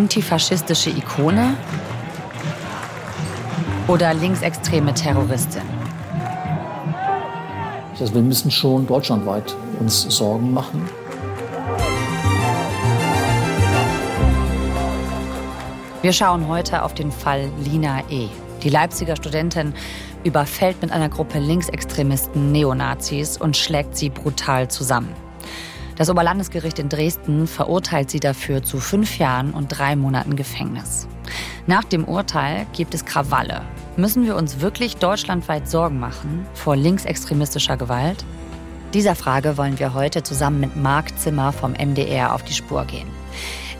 antifaschistische Ikone oder linksextreme Terroristin? Also wir müssen schon deutschlandweit uns Sorgen machen. Wir schauen heute auf den Fall Lina E. Die Leipziger Studentin überfällt mit einer Gruppe Linksextremisten Neonazis und schlägt sie brutal zusammen. Das Oberlandesgericht in Dresden verurteilt sie dafür zu fünf Jahren und drei Monaten Gefängnis. Nach dem Urteil gibt es Krawalle. Müssen wir uns wirklich deutschlandweit Sorgen machen vor linksextremistischer Gewalt? Dieser Frage wollen wir heute zusammen mit Marc Zimmer vom MDR auf die Spur gehen.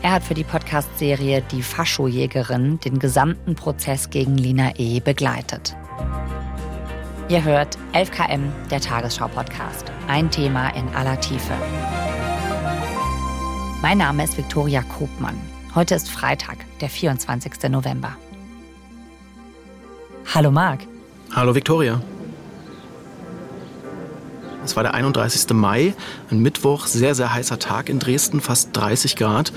Er hat für die Podcast-Serie Die Faschojägerin den gesamten Prozess gegen Lina E. begleitet. Ihr hört 11KM, der Tagesschau-Podcast. Ein Thema in aller Tiefe. Mein Name ist Viktoria Kobmann. Heute ist Freitag, der 24. November. Hallo Marc. Hallo Viktoria. Es war der 31. Mai, ein Mittwoch, sehr, sehr heißer Tag in Dresden, fast 30 Grad.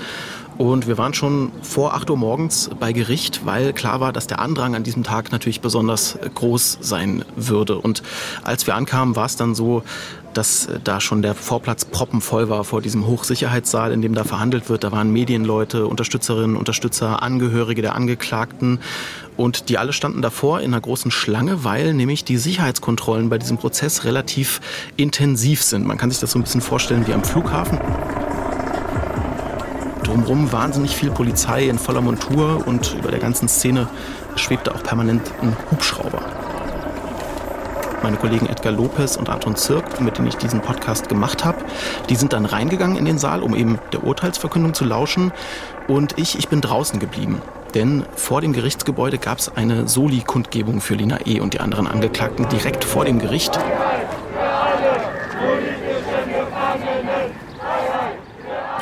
Und wir waren schon vor 8 Uhr morgens bei Gericht, weil klar war, dass der Andrang an diesem Tag natürlich besonders groß sein würde. Und als wir ankamen, war es dann so, dass da schon der Vorplatz proppenvoll war vor diesem Hochsicherheitssaal, in dem da verhandelt wird. Da waren Medienleute, Unterstützerinnen, Unterstützer, Angehörige der Angeklagten. Und die alle standen davor in einer großen Schlange, weil nämlich die Sicherheitskontrollen bei diesem Prozess relativ intensiv sind. Man kann sich das so ein bisschen vorstellen wie am Flughafen drumherum wahnsinnig viel Polizei in voller Montur und über der ganzen Szene schwebte auch permanent ein Hubschrauber. Meine Kollegen Edgar Lopez und Anton Zirk, mit denen ich diesen Podcast gemacht habe, die sind dann reingegangen in den Saal, um eben der Urteilsverkündung zu lauschen. Und ich, ich bin draußen geblieben. Denn vor dem Gerichtsgebäude gab es eine Soli-Kundgebung für Lina E. und die anderen Angeklagten direkt vor dem Gericht.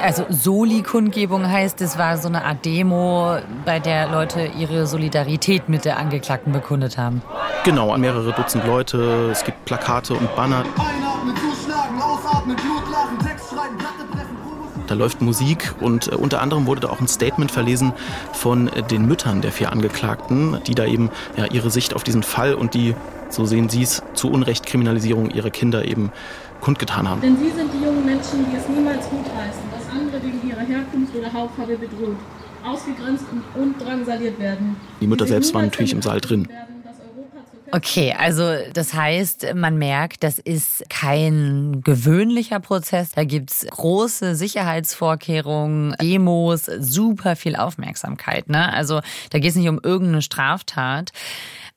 Also Soli-Kundgebung heißt, es war so eine Art Demo, bei der Leute ihre Solidarität mit der Angeklagten bekundet haben. Genau, an mehrere Dutzend Leute. Es gibt Plakate und Banner. Einatmen, zuschlagen, ausatmen, Blut lachen, Text schreiben, Platte brechen. Da läuft Musik und äh, unter anderem wurde da auch ein Statement verlesen von äh, den Müttern der vier Angeklagten, die da eben ja, ihre Sicht auf diesen Fall und die, so sehen sie es, zu Unrecht Kriminalisierung ihrer Kinder eben kundgetan haben. Denn sie sind die jungen Menschen, die es niemals gutheißen, dass andere wegen ihrer Herkunft oder Hautfarbe bedroht, ausgegrenzt und drangsaliert werden. Die Mütter selbst waren natürlich im Saal drin. Okay, also das heißt, man merkt, das ist kein gewöhnlicher Prozess. Da gibt's große Sicherheitsvorkehrungen, Demos, super viel Aufmerksamkeit. Ne? Also da geht es nicht um irgendeine Straftat.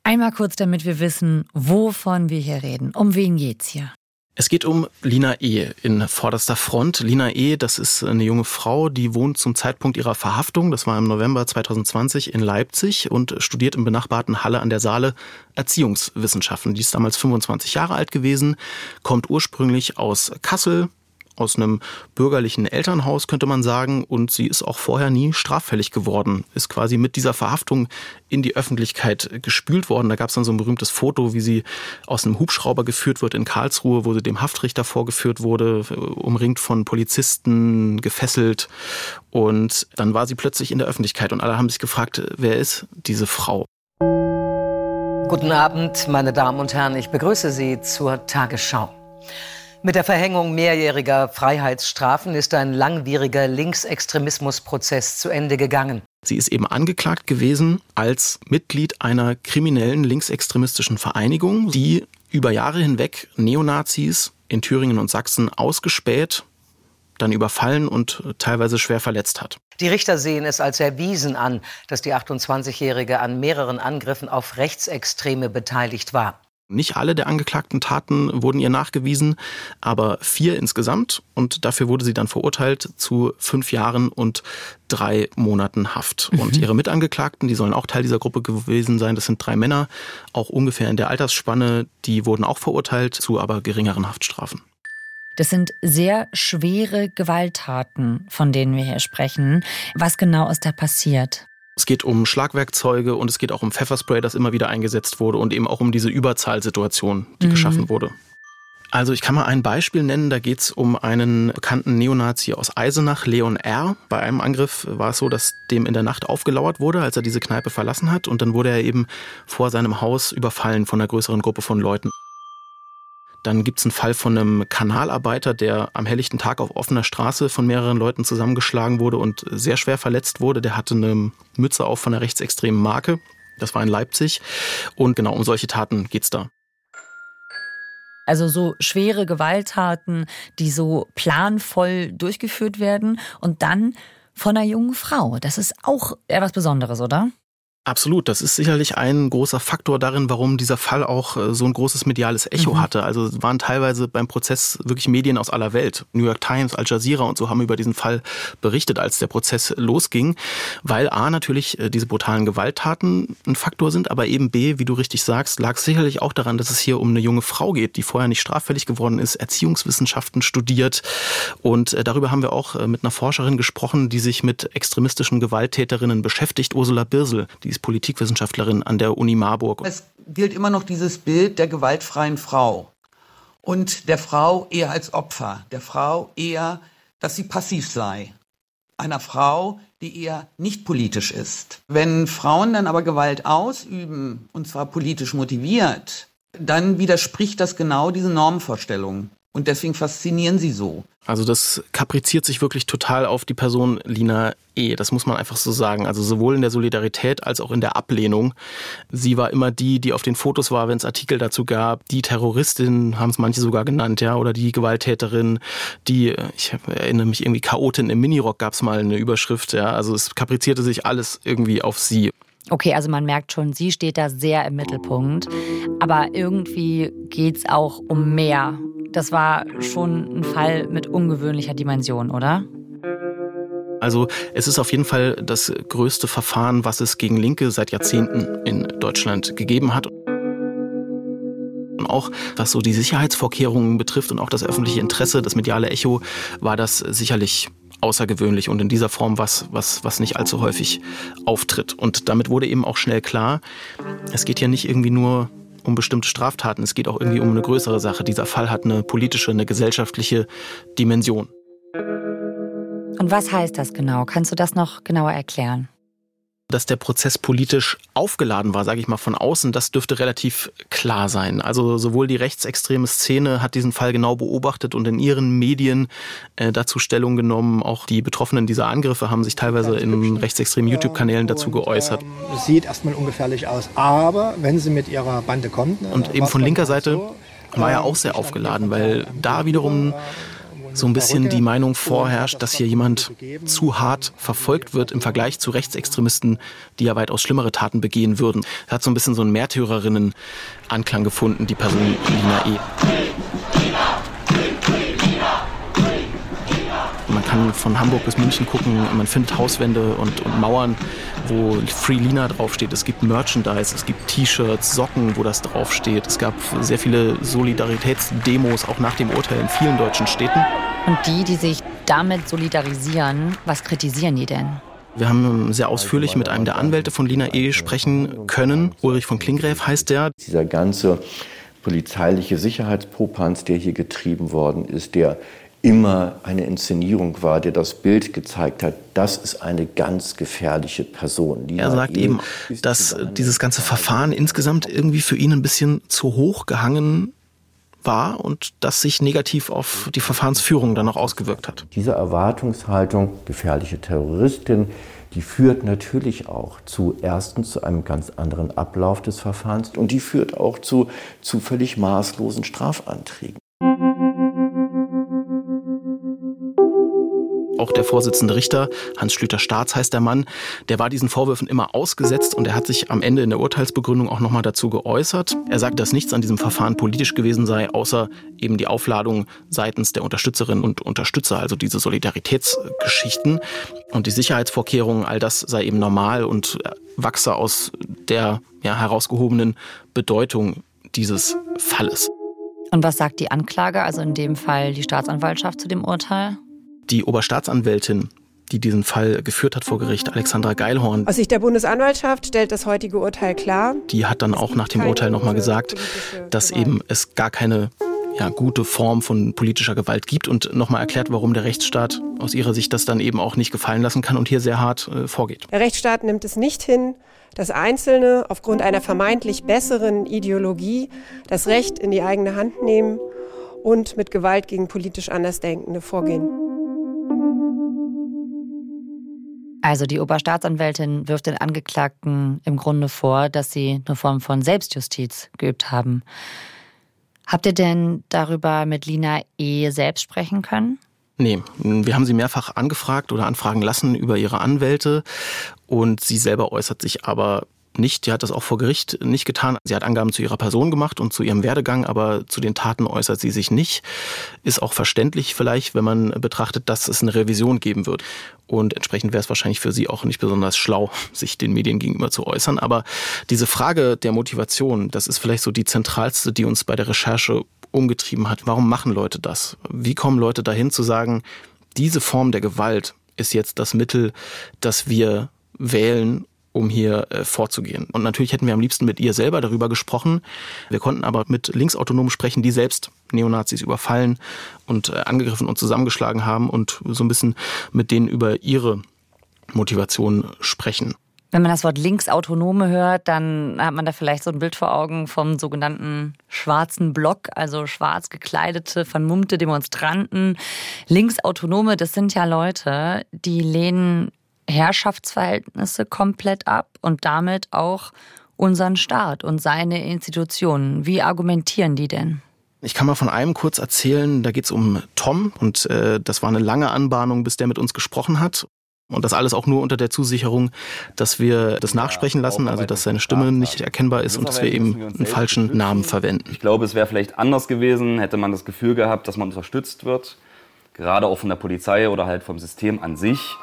Einmal kurz, damit wir wissen, wovon wir hier reden. Um wen geht's hier? Es geht um Lina E. in vorderster Front. Lina E., das ist eine junge Frau, die wohnt zum Zeitpunkt ihrer Verhaftung, das war im November 2020 in Leipzig und studiert im benachbarten Halle an der Saale Erziehungswissenschaften. Die ist damals 25 Jahre alt gewesen, kommt ursprünglich aus Kassel, aus einem bürgerlichen Elternhaus, könnte man sagen. Und sie ist auch vorher nie straffällig geworden. Ist quasi mit dieser Verhaftung in die Öffentlichkeit gespült worden. Da gab es dann so ein berühmtes Foto, wie sie aus einem Hubschrauber geführt wird in Karlsruhe, wo sie dem Haftrichter vorgeführt wurde, umringt von Polizisten, gefesselt. Und dann war sie plötzlich in der Öffentlichkeit und alle haben sich gefragt, wer ist diese Frau? Guten Abend, meine Damen und Herren. Ich begrüße Sie zur Tagesschau. Mit der Verhängung mehrjähriger Freiheitsstrafen ist ein langwieriger Linksextremismusprozess zu Ende gegangen. Sie ist eben angeklagt gewesen als Mitglied einer kriminellen linksextremistischen Vereinigung, die über Jahre hinweg Neonazis in Thüringen und Sachsen ausgespäht, dann überfallen und teilweise schwer verletzt hat. Die Richter sehen es als erwiesen an, dass die 28-Jährige an mehreren Angriffen auf Rechtsextreme beteiligt war. Nicht alle der angeklagten Taten wurden ihr nachgewiesen, aber vier insgesamt. Und dafür wurde sie dann verurteilt zu fünf Jahren und drei Monaten Haft. Mhm. Und ihre Mitangeklagten, die sollen auch Teil dieser Gruppe gewesen sein. Das sind drei Männer, auch ungefähr in der Altersspanne. Die wurden auch verurteilt zu aber geringeren Haftstrafen. Das sind sehr schwere Gewalttaten, von denen wir hier sprechen. Was genau ist da passiert? Es geht um Schlagwerkzeuge und es geht auch um Pfefferspray, das immer wieder eingesetzt wurde und eben auch um diese Überzahlsituation, die mhm. geschaffen wurde. Also ich kann mal ein Beispiel nennen, da geht es um einen bekannten Neonazi aus Eisenach, Leon R. Bei einem Angriff war es so, dass dem in der Nacht aufgelauert wurde, als er diese Kneipe verlassen hat und dann wurde er eben vor seinem Haus überfallen von einer größeren Gruppe von Leuten. Dann gibt es einen Fall von einem Kanalarbeiter, der am helllichten Tag auf offener Straße von mehreren Leuten zusammengeschlagen wurde und sehr schwer verletzt wurde. Der hatte eine Mütze auf von einer rechtsextremen Marke. Das war in Leipzig. Und genau um solche Taten geht es da. Also so schwere Gewalttaten, die so planvoll durchgeführt werden und dann von einer jungen Frau. Das ist auch etwas Besonderes, oder? Absolut, das ist sicherlich ein großer Faktor darin, warum dieser Fall auch äh, so ein großes mediales Echo mhm. hatte. Also es waren teilweise beim Prozess wirklich Medien aus aller Welt. New York Times, Al Jazeera und so haben über diesen Fall berichtet, als der Prozess losging, weil A natürlich äh, diese brutalen Gewalttaten ein Faktor sind, aber eben B, wie du richtig sagst, lag sicherlich auch daran, dass es hier um eine junge Frau geht, die vorher nicht straffällig geworden ist, Erziehungswissenschaften studiert und äh, darüber haben wir auch mit einer Forscherin gesprochen, die sich mit extremistischen Gewalttäterinnen beschäftigt, Ursula Birsel, die ist Politikwissenschaftlerin an der Uni Marburg. Es gilt immer noch dieses Bild der gewaltfreien Frau und der Frau eher als Opfer, der Frau eher, dass sie passiv sei. Einer Frau, die eher nicht politisch ist. Wenn Frauen dann aber Gewalt ausüben, und zwar politisch motiviert, dann widerspricht das genau diesen Normvorstellungen. Und deswegen faszinieren sie so. Also das kapriziert sich wirklich total auf die Person Lina E. Das muss man einfach so sagen. Also sowohl in der Solidarität als auch in der Ablehnung. Sie war immer die, die auf den Fotos war, wenn es Artikel dazu gab. Die Terroristin haben es manche sogar genannt, ja, oder die Gewalttäterin, die, ich erinnere mich irgendwie, Chaotin im Minirock gab es mal eine Überschrift, ja. Also es kaprizierte sich alles irgendwie auf sie. Okay, also man merkt schon, sie steht da sehr im Mittelpunkt. Aber irgendwie geht es auch um mehr das war schon ein Fall mit ungewöhnlicher Dimension, oder? Also es ist auf jeden Fall das größte Verfahren, was es gegen Linke seit Jahrzehnten in Deutschland gegeben hat. Und auch was so die Sicherheitsvorkehrungen betrifft und auch das öffentliche Interesse, das mediale Echo, war das sicherlich außergewöhnlich und in dieser Form was, was, was nicht allzu häufig auftritt. Und damit wurde eben auch schnell klar, es geht ja nicht irgendwie nur um bestimmte Straftaten. Es geht auch irgendwie um eine größere Sache. Dieser Fall hat eine politische, eine gesellschaftliche Dimension. Und was heißt das genau? Kannst du das noch genauer erklären? Dass der Prozess politisch aufgeladen war, sage ich mal von außen, das dürfte relativ klar sein. Also sowohl die rechtsextreme Szene hat diesen Fall genau beobachtet und in ihren Medien äh, dazu Stellung genommen. Auch die Betroffenen dieser Angriffe haben sich teilweise in rechtsextremen YouTube-Kanälen dazu geäußert. Ähm, sieht erstmal ungefährlich aus, aber wenn sie mit ihrer Bande kommt. Und eben von linker Seite war er auch sehr aufgeladen, weil da wiederum so ein bisschen die Meinung vorherrscht, dass hier jemand zu hart verfolgt wird im Vergleich zu Rechtsextremisten, die ja weitaus schlimmere Taten begehen würden. Er hat so ein bisschen so einen Märtyrerinnen-Anklang gefunden, die Person Lina E. kann von Hamburg bis München gucken, man findet Hauswände und, und Mauern, wo Free Lina draufsteht. Es gibt Merchandise, es gibt T-Shirts, Socken, wo das draufsteht. Es gab sehr viele Solidaritätsdemos auch nach dem Urteil in vielen deutschen Städten. Und die, die sich damit solidarisieren, was kritisieren die denn? Wir haben sehr ausführlich mit einem der Anwälte von Lina E. sprechen können. Ulrich von Klingräf heißt der. Dieser ganze polizeiliche Sicherheitspopanz, der hier getrieben worden ist, der immer eine Inszenierung war, der das Bild gezeigt hat, das ist eine ganz gefährliche Person. er sagt eben, dass dieses ganze Verfahren insgesamt irgendwie für ihn ein bisschen zu hoch gehangen war und das sich negativ auf die Verfahrensführung dann auch ausgewirkt hat. Diese Erwartungshaltung, gefährliche Terroristin, die führt natürlich auch zu erstens zu einem ganz anderen Ablauf des Verfahrens und die führt auch zu, zu völlig maßlosen Strafanträgen. Auch der Vorsitzende Richter, Hans Schlüter-Staats heißt der Mann, der war diesen Vorwürfen immer ausgesetzt und er hat sich am Ende in der Urteilsbegründung auch nochmal dazu geäußert. Er sagt, dass nichts an diesem Verfahren politisch gewesen sei, außer eben die Aufladung seitens der Unterstützerinnen und Unterstützer, also diese Solidaritätsgeschichten und die Sicherheitsvorkehrungen, all das sei eben normal und wachse aus der ja, herausgehobenen Bedeutung dieses Falles. Und was sagt die Anklage, also in dem Fall die Staatsanwaltschaft zu dem Urteil? Die Oberstaatsanwältin, die diesen Fall geführt hat vor Gericht, Alexandra Geilhorn. Aus Sicht der Bundesanwaltschaft stellt das heutige Urteil klar. Die hat dann auch nach dem Urteil nochmal gesagt, dass eben es gar keine ja, gute Form von politischer Gewalt gibt und nochmal erklärt, warum der Rechtsstaat aus ihrer Sicht das dann eben auch nicht gefallen lassen kann und hier sehr hart äh, vorgeht. Der Rechtsstaat nimmt es nicht hin, dass Einzelne aufgrund einer vermeintlich besseren Ideologie das Recht in die eigene Hand nehmen und mit Gewalt gegen politisch Andersdenkende vorgehen. Also die Oberstaatsanwältin wirft den Angeklagten im Grunde vor, dass sie eine Form von Selbstjustiz geübt haben. Habt ihr denn darüber mit Lina E. selbst sprechen können? Nee, wir haben sie mehrfach angefragt oder anfragen lassen über ihre Anwälte und sie selber äußert sich aber nicht. Sie hat das auch vor Gericht nicht getan. Sie hat Angaben zu ihrer Person gemacht und zu ihrem Werdegang, aber zu den Taten äußert sie sich nicht. Ist auch verständlich vielleicht, wenn man betrachtet, dass es eine Revision geben wird. Und entsprechend wäre es wahrscheinlich für sie auch nicht besonders schlau, sich den Medien gegenüber zu äußern. Aber diese Frage der Motivation, das ist vielleicht so die zentralste, die uns bei der Recherche umgetrieben hat. Warum machen Leute das? Wie kommen Leute dahin zu sagen, diese Form der Gewalt ist jetzt das Mittel, das wir wählen, um hier äh, vorzugehen. Und natürlich hätten wir am liebsten mit ihr selber darüber gesprochen. Wir konnten aber mit Linksautonomen sprechen, die selbst Neonazis überfallen und äh, angegriffen und zusammengeschlagen haben und so ein bisschen mit denen über ihre Motivation sprechen. Wenn man das Wort Linksautonome hört, dann hat man da vielleicht so ein Bild vor Augen vom sogenannten schwarzen Block, also schwarz gekleidete, vermummte Demonstranten. Linksautonome, das sind ja Leute, die lehnen Herrschaftsverhältnisse komplett ab und damit auch unseren Staat und seine Institutionen. Wie argumentieren die denn? Ich kann mal von einem kurz erzählen, da geht es um Tom und äh, das war eine lange Anbahnung, bis der mit uns gesprochen hat. Und das alles auch nur unter der Zusicherung, dass wir das nachsprechen lassen, also dass seine Stimme nicht erkennbar ist und dass wir eben einen falschen Namen verwenden. Ich glaube, es wäre vielleicht anders gewesen, hätte man das Gefühl gehabt, dass man unterstützt wird, gerade auch von der Polizei oder halt vom System an sich.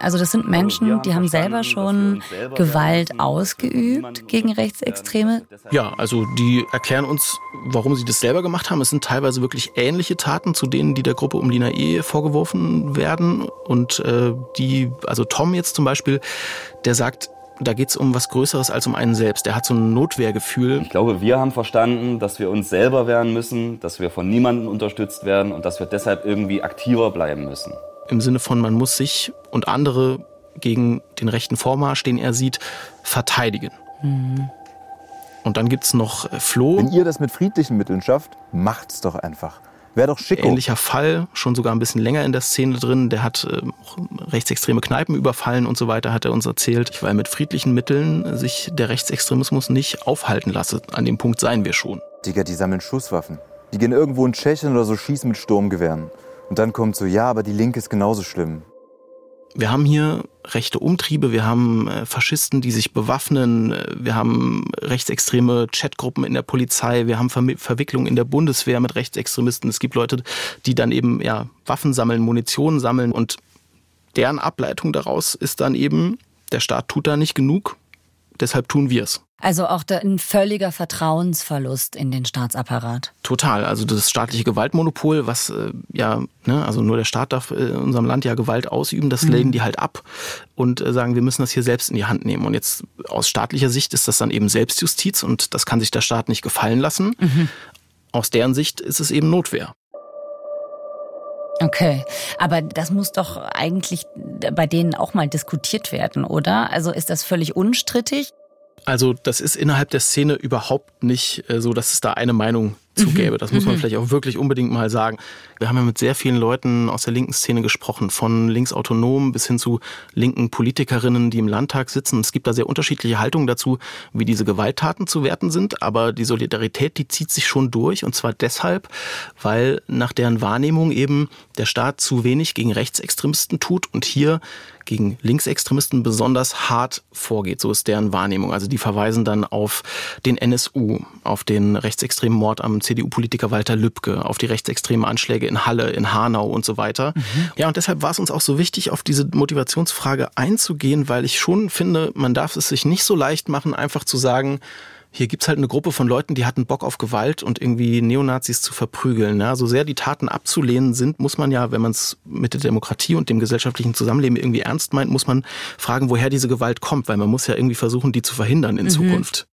Also das sind Menschen, die haben selber schon Gewalt ausgeübt gegen Rechtsextreme. Ja, also die erklären uns, warum sie das selber gemacht haben. Es sind teilweise wirklich ähnliche Taten zu denen, die der Gruppe um Lina E. vorgeworfen werden. Und äh, die, also Tom jetzt zum Beispiel, der sagt, da geht es um was Größeres als um einen selbst. Der hat so ein Notwehrgefühl. Ich glaube, wir haben verstanden, dass wir uns selber wehren müssen, dass wir von niemandem unterstützt werden und dass wir deshalb irgendwie aktiver bleiben müssen im Sinne von, man muss sich und andere gegen den rechten Vormarsch, den er sieht, verteidigen. Mhm. Und dann gibt es noch äh, Flo. Wenn ihr das mit friedlichen Mitteln schafft, macht's doch einfach. Wäre doch schick. Ähnlicher Fall, schon sogar ein bisschen länger in der Szene drin. Der hat äh, rechtsextreme Kneipen überfallen und so weiter, hat er uns erzählt. Weil mit friedlichen Mitteln sich der Rechtsextremismus nicht aufhalten lasse. An dem Punkt seien wir schon. Digga, die sammeln Schusswaffen. Die gehen irgendwo in Tschechien oder so schießen mit Sturmgewehren. Und dann kommt so, ja, aber die Linke ist genauso schlimm. Wir haben hier rechte Umtriebe, wir haben äh, Faschisten, die sich bewaffnen, äh, wir haben rechtsextreme Chatgruppen in der Polizei, wir haben Ver Verwicklungen in der Bundeswehr mit Rechtsextremisten. Es gibt Leute, die dann eben ja Waffen sammeln, Munition sammeln und deren Ableitung daraus ist dann eben, der Staat tut da nicht genug, deshalb tun wir es. Also auch ein völliger Vertrauensverlust in den Staatsapparat. Total. Also das staatliche Gewaltmonopol, was äh, ja, ne, also nur der Staat darf äh, in unserem Land ja Gewalt ausüben, das mhm. legen die halt ab und äh, sagen, wir müssen das hier selbst in die Hand nehmen. Und jetzt aus staatlicher Sicht ist das dann eben Selbstjustiz und das kann sich der Staat nicht gefallen lassen. Mhm. Aus deren Sicht ist es eben Notwehr. Okay, aber das muss doch eigentlich bei denen auch mal diskutiert werden, oder? Also ist das völlig unstrittig? Also das ist innerhalb der Szene überhaupt nicht äh, so, dass es da eine Meinung zugäbe. Mhm. Das muss man mhm. vielleicht auch wirklich unbedingt mal sagen. Wir haben ja mit sehr vielen Leuten aus der linken Szene gesprochen, von linksautonomen bis hin zu linken Politikerinnen, die im Landtag sitzen. Es gibt da sehr unterschiedliche Haltungen dazu, wie diese Gewalttaten zu werten sind. Aber die Solidarität, die zieht sich schon durch. Und zwar deshalb, weil nach deren Wahrnehmung eben der Staat zu wenig gegen Rechtsextremisten tut und hier gegen Linksextremisten besonders hart vorgeht. So ist deren Wahrnehmung. Also die verweisen dann auf den NSU, auf den rechtsextremen Mord am CDU-Politiker Walter Lübcke, auf die rechtsextremen Anschläge in Halle, in Hanau und so weiter. Mhm. Ja, und deshalb war es uns auch so wichtig, auf diese Motivationsfrage einzugehen, weil ich schon finde, man darf es sich nicht so leicht machen, einfach zu sagen, hier gibt's halt eine Gruppe von Leuten, die hatten Bock auf Gewalt und irgendwie Neonazis zu verprügeln. Ja, so sehr die Taten abzulehnen sind, muss man ja, wenn man es mit der Demokratie und dem gesellschaftlichen Zusammenleben irgendwie ernst meint, muss man fragen, woher diese Gewalt kommt, weil man muss ja irgendwie versuchen, die zu verhindern in mhm. Zukunft.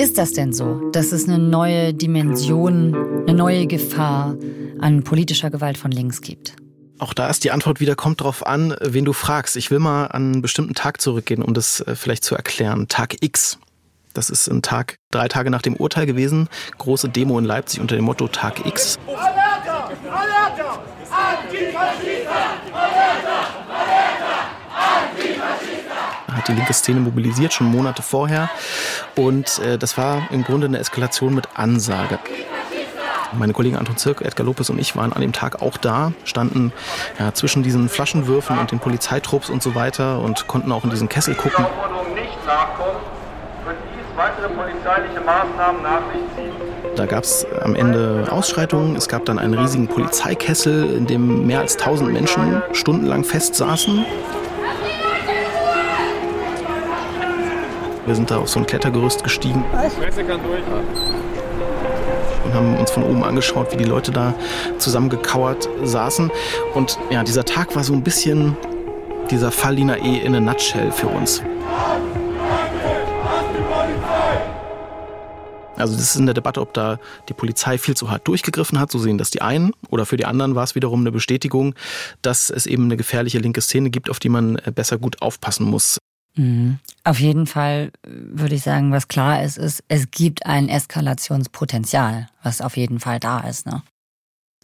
Ist das denn so, dass es eine neue Dimension, eine neue Gefahr an politischer Gewalt von links gibt? Auch da ist die Antwort wieder, kommt drauf an, wen du fragst. Ich will mal an einen bestimmten Tag zurückgehen, um das äh, vielleicht zu erklären. Tag X. Das ist ein Tag, drei Tage nach dem Urteil gewesen. Große Demo in Leipzig unter dem Motto Tag X. Alerta! Die linke Szene mobilisiert, schon Monate vorher. Und äh, das war im Grunde eine Eskalation mit Ansage. Meine Kollegen Anton Zirk, Edgar Lopez und ich waren an dem Tag auch da, standen ja, zwischen diesen Flaschenwürfen und den Polizeitrupps und so weiter und konnten auch in diesen Kessel gucken. Da gab es am Ende Ausschreitungen. Es gab dann einen riesigen Polizeikessel, in dem mehr als 1000 Menschen stundenlang festsaßen. Wir sind da auf so ein Klettergerüst gestiegen und haben uns von oben angeschaut, wie die Leute da zusammengekauert saßen. Und ja, dieser Tag war so ein bisschen dieser Fall Lina E. in a nutshell für uns. Also das ist in der Debatte, ob da die Polizei viel zu hart durchgegriffen hat. So sehen das die einen. Oder für die anderen war es wiederum eine Bestätigung, dass es eben eine gefährliche linke Szene gibt, auf die man besser gut aufpassen muss. Mhm. Auf jeden Fall würde ich sagen, was klar ist, ist, es gibt ein Eskalationspotenzial, was auf jeden Fall da ist. Ne?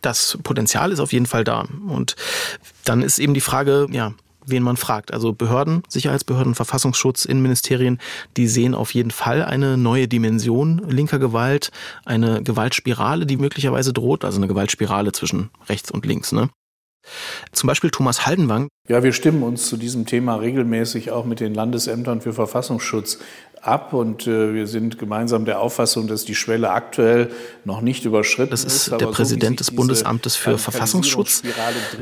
Das Potenzial ist auf jeden Fall da. Und dann ist eben die Frage, ja, wen man fragt. Also Behörden, Sicherheitsbehörden, Verfassungsschutz, Innenministerien, die sehen auf jeden Fall eine neue Dimension linker Gewalt, eine Gewaltspirale, die möglicherweise droht, also eine Gewaltspirale zwischen rechts und links. Ne? Zum Beispiel Thomas Haldenwang. Ja, wir stimmen uns zu diesem Thema regelmäßig auch mit den Landesämtern für Verfassungsschutz ab und äh, wir sind gemeinsam der Auffassung, dass die Schwelle aktuell noch nicht überschritten ist. Das ist der Präsident des Bundesamtes für Verfassungsschutz,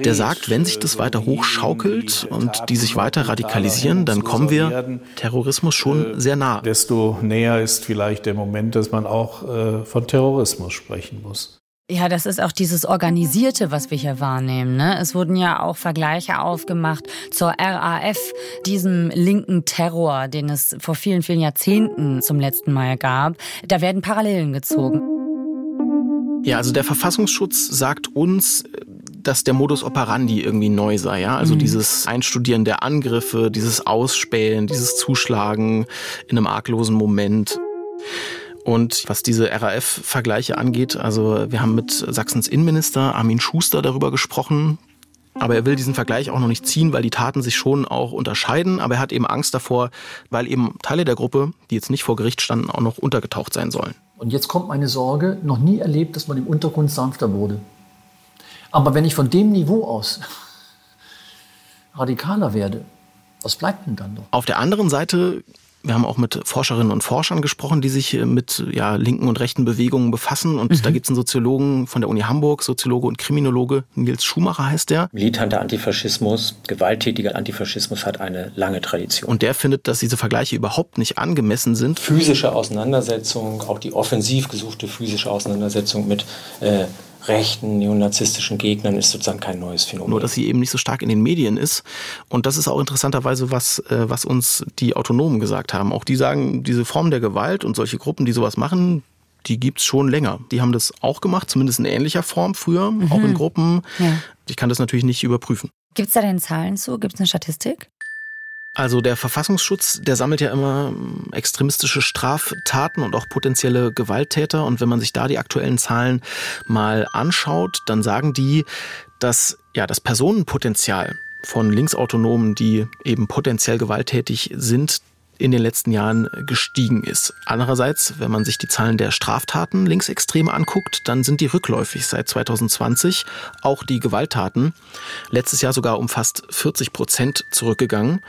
der sagt, wenn sich das weiter hochschaukelt und die sich weiter radikalisieren, dann kommen wir Terrorismus schon äh, sehr nah. Desto näher ist vielleicht der Moment, dass man auch äh, von Terrorismus sprechen muss. Ja, das ist auch dieses Organisierte, was wir hier wahrnehmen. Ne? Es wurden ja auch Vergleiche aufgemacht zur RAF, diesem linken Terror, den es vor vielen, vielen Jahrzehnten zum letzten Mal gab. Da werden Parallelen gezogen. Ja, also der Verfassungsschutz sagt uns, dass der Modus operandi irgendwie neu sei, ja. Also mhm. dieses Einstudieren der Angriffe, dieses Ausspähen, dieses Zuschlagen in einem arglosen Moment. Und was diese RAF-Vergleiche angeht, also wir haben mit Sachsens Innenminister Armin Schuster darüber gesprochen. Aber er will diesen Vergleich auch noch nicht ziehen, weil die Taten sich schon auch unterscheiden. Aber er hat eben Angst davor, weil eben Teile der Gruppe, die jetzt nicht vor Gericht standen, auch noch untergetaucht sein sollen. Und jetzt kommt meine Sorge, noch nie erlebt, dass man im Untergrund sanfter wurde. Aber wenn ich von dem Niveau aus radikaler werde, was bleibt denn dann noch? Auf der anderen Seite wir haben auch mit Forscherinnen und Forschern gesprochen, die sich mit ja, linken und rechten Bewegungen befassen. Und mhm. da gibt es einen Soziologen von der Uni Hamburg, Soziologe und Kriminologe, Nils Schumacher heißt der. Militanter Antifaschismus, gewalttätiger Antifaschismus hat eine lange Tradition. Und der findet, dass diese Vergleiche überhaupt nicht angemessen sind. Physische Auseinandersetzung, auch die offensiv gesuchte physische Auseinandersetzung mit äh, rechten neonazistischen Gegnern ist sozusagen kein neues Phänomen. Nur, dass sie eben nicht so stark in den Medien ist. Und das ist auch interessanterweise was, äh, was uns die Autonomen gesagt haben. Auch die sagen, diese Form der Gewalt und solche Gruppen, die sowas machen, die gibt's schon länger. Die haben das auch gemacht, zumindest in ähnlicher Form früher, mhm. auch in Gruppen. Ja. Ich kann das natürlich nicht überprüfen. Gibt's da denn Zahlen zu? Gibt's eine Statistik? Also der Verfassungsschutz, der sammelt ja immer ähm, extremistische Straftaten und auch potenzielle Gewalttäter. Und wenn man sich da die aktuellen Zahlen mal anschaut, dann sagen die, dass ja das Personenpotenzial von Linksautonomen, die eben potenziell gewalttätig sind, in den letzten Jahren gestiegen ist. Andererseits, wenn man sich die Zahlen der Straftaten Linksextreme anguckt, dann sind die rückläufig seit 2020. Auch die Gewalttaten letztes Jahr sogar um fast 40 Prozent zurückgegangen.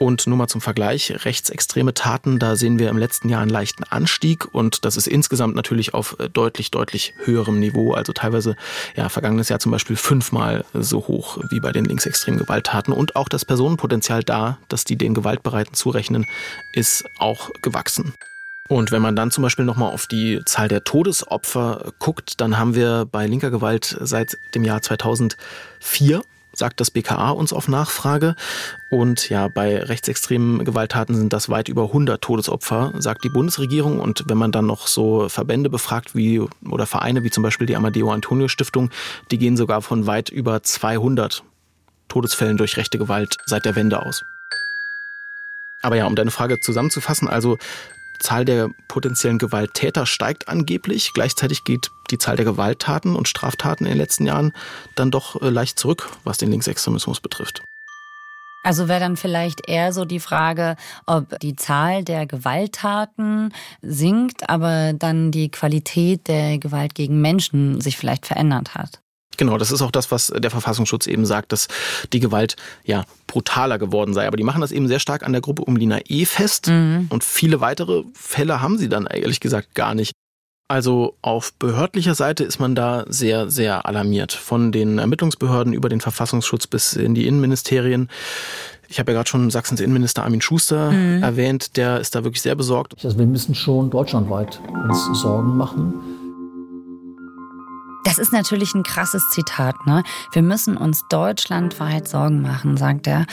Und nur mal zum Vergleich, rechtsextreme Taten, da sehen wir im letzten Jahr einen leichten Anstieg und das ist insgesamt natürlich auf äh, deutlich, deutlich höherem Niveau. Also teilweise, ja, vergangenes Jahr zum Beispiel fünfmal so hoch wie bei den linksextremen Gewalttaten. Und auch das Personenpotenzial da, das die den Gewaltbereiten zurechnen, ist auch gewachsen. Und wenn man dann zum Beispiel nochmal auf die Zahl der Todesopfer guckt, dann haben wir bei linker Gewalt seit dem Jahr 2004 sagt das BKA uns auf Nachfrage. Und ja, bei rechtsextremen Gewalttaten sind das weit über 100 Todesopfer, sagt die Bundesregierung. Und wenn man dann noch so Verbände befragt wie oder Vereine wie zum Beispiel die Amadeo Antonio Stiftung, die gehen sogar von weit über 200 Todesfällen durch rechte Gewalt seit der Wende aus. Aber ja, um deine Frage zusammenzufassen, also Zahl der potenziellen Gewalttäter steigt angeblich. Gleichzeitig geht die Zahl der Gewalttaten und Straftaten in den letzten Jahren dann doch äh, leicht zurück, was den Linksextremismus betrifft. Also wäre dann vielleicht eher so die Frage, ob die Zahl der Gewalttaten sinkt, aber dann die Qualität der Gewalt gegen Menschen sich vielleicht verändert hat. Genau, das ist auch das, was der Verfassungsschutz eben sagt, dass die Gewalt ja brutaler geworden sei. Aber die machen das eben sehr stark an der Gruppe um Lina E fest. Mhm. Und viele weitere Fälle haben sie dann ehrlich gesagt gar nicht. Also auf behördlicher Seite ist man da sehr, sehr alarmiert. Von den Ermittlungsbehörden über den Verfassungsschutz bis in die Innenministerien. Ich habe ja gerade schon Sachsens Innenminister Armin Schuster mhm. erwähnt, der ist da wirklich sehr besorgt. Also wir müssen schon deutschlandweit uns Sorgen machen das ist natürlich ein krasses Zitat. Ne? Wir müssen uns deutschlandweit Sorgen machen, sagt er.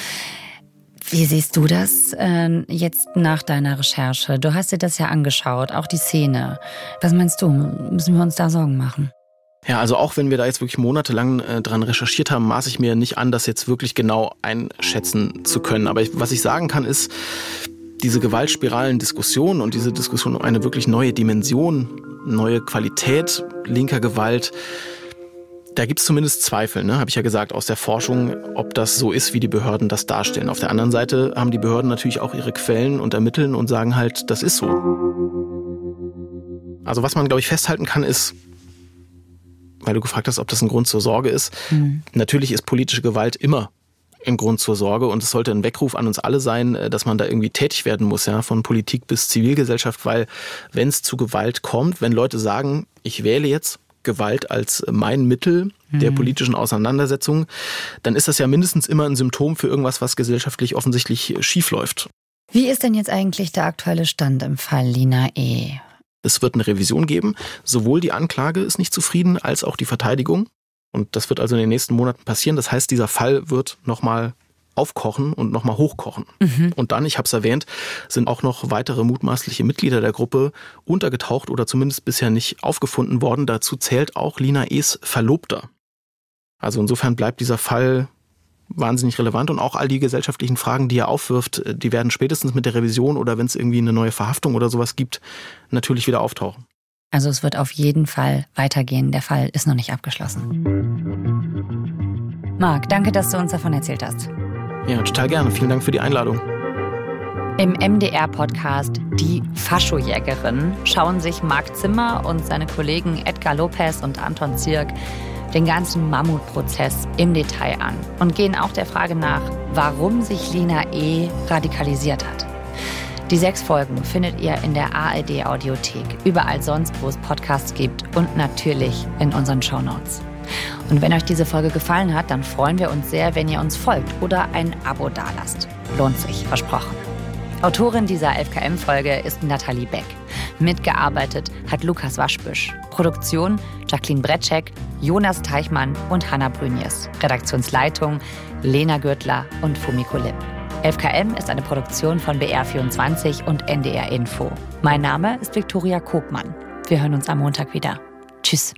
Wie siehst du das äh, jetzt nach deiner Recherche? Du hast dir das ja angeschaut, auch die Szene. Was meinst du? Müssen wir uns da Sorgen machen? Ja, also auch wenn wir da jetzt wirklich monatelang äh, dran recherchiert haben, maße ich mir nicht an, das jetzt wirklich genau einschätzen zu können. Aber ich, was ich sagen kann, ist, diese Gewaltspiralen-Diskussion und diese Diskussion um eine wirklich neue Dimension, neue Qualität linker Gewalt, da gibt es zumindest Zweifel, ne, habe ich ja gesagt, aus der Forschung, ob das so ist, wie die Behörden das darstellen. Auf der anderen Seite haben die Behörden natürlich auch ihre Quellen und ermitteln und sagen halt, das ist so. Also was man, glaube ich, festhalten kann, ist, weil du gefragt hast, ob das ein Grund zur Sorge ist, mhm. natürlich ist politische Gewalt immer ein Grund zur Sorge und es sollte ein Weckruf an uns alle sein, äh, dass man da irgendwie tätig werden muss, ja, von Politik bis Zivilgesellschaft, weil wenn es zu Gewalt kommt, wenn Leute sagen, ich wähle jetzt Gewalt als mein Mittel der mhm. politischen Auseinandersetzung, dann ist das ja mindestens immer ein Symptom für irgendwas, was gesellschaftlich offensichtlich schief läuft. Wie ist denn jetzt eigentlich der aktuelle Stand im Fall Lina E? Es wird eine Revision geben. Sowohl die Anklage ist nicht zufrieden als auch die Verteidigung. Und das wird also in den nächsten Monaten passieren. Das heißt, dieser Fall wird nochmal aufkochen und nochmal hochkochen. Mhm. Und dann, ich habe es erwähnt, sind auch noch weitere mutmaßliche Mitglieder der Gruppe untergetaucht oder zumindest bisher nicht aufgefunden worden. Dazu zählt auch Lina Es Verlobter. Also insofern bleibt dieser Fall wahnsinnig relevant und auch all die gesellschaftlichen Fragen, die er aufwirft, die werden spätestens mit der Revision oder wenn es irgendwie eine neue Verhaftung oder sowas gibt, natürlich wieder auftauchen. Also es wird auf jeden Fall weitergehen. Der Fall ist noch nicht abgeschlossen. Marc, danke, dass du uns davon erzählt hast. Ja, total gerne. Vielen Dank für die Einladung. Im MDR-Podcast Die Faschojägerin schauen sich Marc Zimmer und seine Kollegen Edgar Lopez und Anton Zirk den ganzen Mammutprozess im Detail an und gehen auch der Frage nach, warum sich Lina E. radikalisiert hat. Die sechs Folgen findet ihr in der ARD Audiothek, überall sonst, wo es Podcasts gibt und natürlich in unseren Show Notes. Und wenn euch diese Folge gefallen hat, dann freuen wir uns sehr, wenn ihr uns folgt oder ein Abo dalasst. Lohnt sich, versprochen. Autorin dieser 11KM-Folge ist Nathalie Beck. Mitgearbeitet hat Lukas Waschbüsch. Produktion Jacqueline Bretschek, Jonas Teichmann und Hanna Brünjes. Redaktionsleitung Lena Gürtler und Fumiko Lipp. 11KM ist eine Produktion von BR24 und NDR Info. Mein Name ist Viktoria Kobmann. Wir hören uns am Montag wieder. Tschüss.